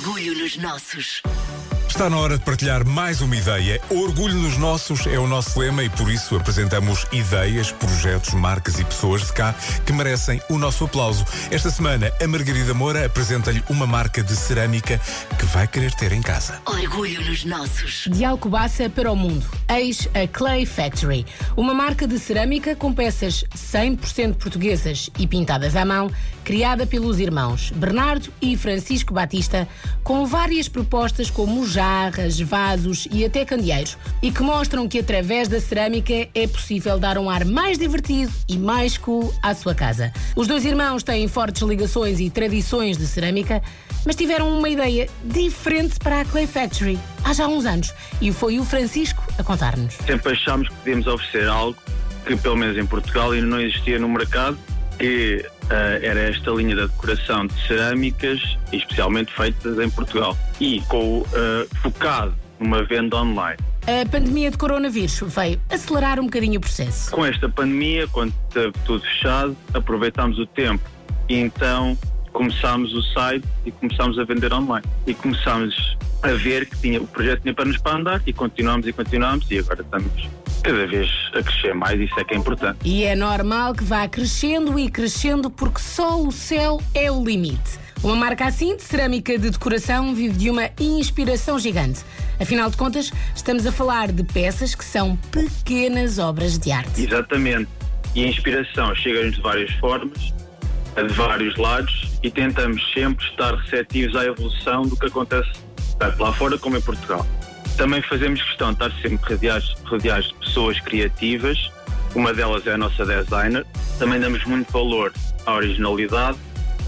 Orgulho nos nossos. Está na hora de partilhar mais uma ideia. Orgulho nos nossos é o nosso lema e por isso apresentamos ideias, projetos, marcas e pessoas de cá que merecem o nosso aplauso. Esta semana, a Margarida Moura apresenta-lhe uma marca de cerâmica que vai querer ter em casa. Orgulho nos nossos. De Alcobaça para o mundo. Eis a Clay Factory, uma marca de cerâmica com peças 100% portuguesas e pintadas à mão, criada pelos irmãos Bernardo e Francisco Batista, com várias propostas como jarras, vasos e até candeeiros, e que mostram que através da cerâmica é possível dar um ar mais divertido e mais cool à sua casa. Os dois irmãos têm fortes ligações e tradições de cerâmica, mas tiveram uma ideia diferente para a Clay Factory há já uns anos, e foi o Francisco a contar-nos. Sempre achámos que podíamos oferecer algo que, pelo menos em Portugal, ainda não existia no mercado, que era esta linha da decoração de cerâmicas, especialmente feitas em Portugal, e com eh, focado numa venda online. A pandemia de coronavírus veio acelerar um bocadinho o processo. Com esta pandemia, quando esteve tudo fechado, aproveitámos o tempo e então começámos o site e começámos a vender online. E começámos a ver que tinha, o projeto tinha para nos para andar e continuámos e continuámos e agora estamos cada vez a crescer mais, isso é que é importante. E é normal que vá crescendo e crescendo porque só o céu é o limite. Uma marca assim de cerâmica de decoração vive de uma inspiração gigante. Afinal de contas, estamos a falar de peças que são pequenas obras de arte. Exatamente. E a inspiração chega-nos de várias formas, de vários lados, e tentamos sempre estar receptivos à evolução do que acontece tanto lá fora como em Portugal. Também fazemos questão de estar sempre rodeados, rodeados de pessoas criativas, uma delas é a nossa designer. Também damos muito valor à originalidade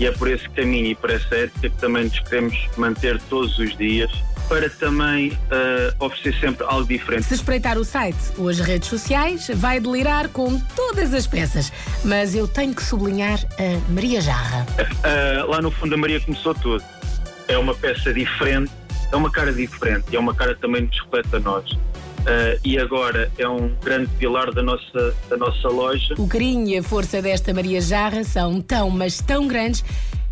e é por esse caminho e por essa ética que também nos queremos manter todos os dias para também eh, oferecer sempre algo diferente. Se espreitar o site ou as redes sociais, vai delirar com todas as peças. Mas eu tenho que sublinhar a Maria Jarra. Uh, lá no fundo a Maria começou tudo. É uma peça diferente, é uma cara diferente e é uma cara que também nos reflete a nós. Uh, e agora é um grande pilar da nossa, da nossa loja. O carinho e a força desta Maria Jarra são tão, mas tão grandes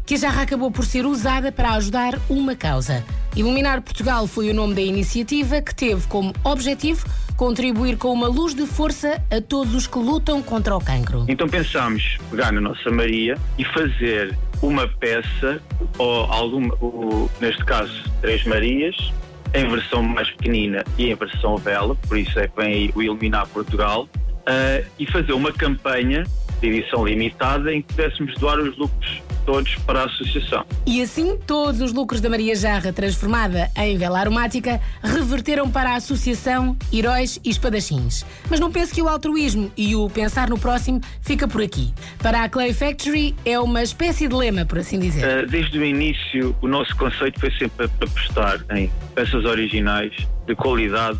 que a jarra acabou por ser usada para ajudar uma causa. Iluminar Portugal foi o nome da iniciativa que teve como objetivo contribuir com uma luz de força a todos os que lutam contra o cancro. Então pensámos pegar na nossa Maria e fazer uma peça, ou alguma, ou, neste caso, Três Marias, em versão mais pequenina e em versão vela, por isso é que vem aí o Iluminar Portugal, uh, e fazer uma campanha de edição limitada em que pudéssemos doar os lucros todos para a associação. E assim, todos os lucros da Maria Jarra, transformada em vela aromática, reverteram para a associação Heróis e Espadachins. Mas não pense que o altruísmo e o pensar no próximo fica por aqui. Para a Clay Factory é uma espécie de lema, por assim dizer. Uh, desde o início, o nosso conceito foi sempre apostar em peças originais, de qualidade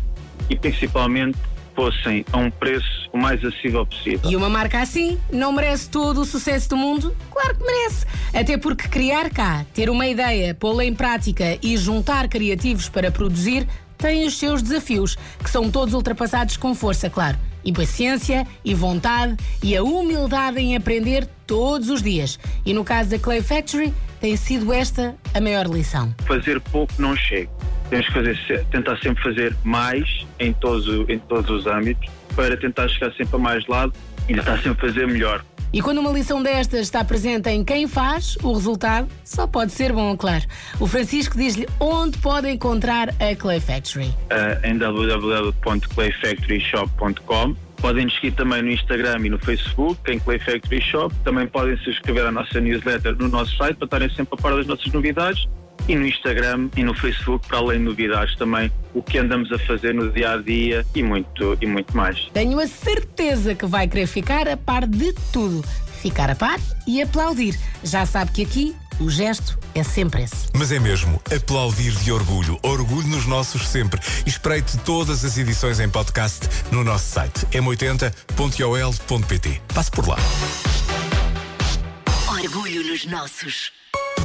e principalmente fossem a um preço o mais acessível possível. E uma marca assim não merece todo o sucesso do mundo? Claro que merece. Até porque criar cá, ter uma ideia, pô-la em prática e juntar criativos para produzir tem os seus desafios, que são todos ultrapassados com força, claro. E paciência, e vontade, e a humildade em aprender todos os dias. E no caso da Clay Factory, tem sido esta a maior lição. Fazer pouco não chega. Temos que fazer, tentar sempre fazer mais em todos, em todos os âmbitos para tentar chegar sempre a mais lado e tentar sempre fazer melhor. E quando uma lição destas está presente em quem faz, o resultado só pode ser bom, claro. O Francisco diz-lhe onde pode encontrar a Clay Factory. Uh, em www.clayfactoryshop.com Podem nos seguir também no Instagram e no Facebook, em Clay Factory Shop. Também podem se inscrever à nossa newsletter no nosso site para estarem sempre a par das nossas novidades e no Instagram e no Facebook, para além de novidades também, o que andamos a fazer no dia a dia e muito, e muito mais. Tenho a certeza que vai querer ficar a par de tudo. Ficar a par e aplaudir. Já sabe que aqui o gesto é sempre esse. Mas é mesmo, aplaudir de orgulho. Orgulho nos nossos sempre. E espreite todas as edições em podcast no nosso site m80.ol.pt. Passe por lá. Orgulho nos nossos.